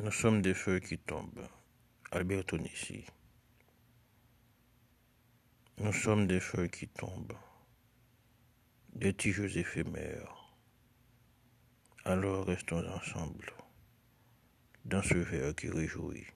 Nous sommes des feuilles qui tombent. Alberto Nissi. Nous sommes des feuilles qui tombent, des tiges éphémères. Alors restons ensemble dans ce verre qui réjouit.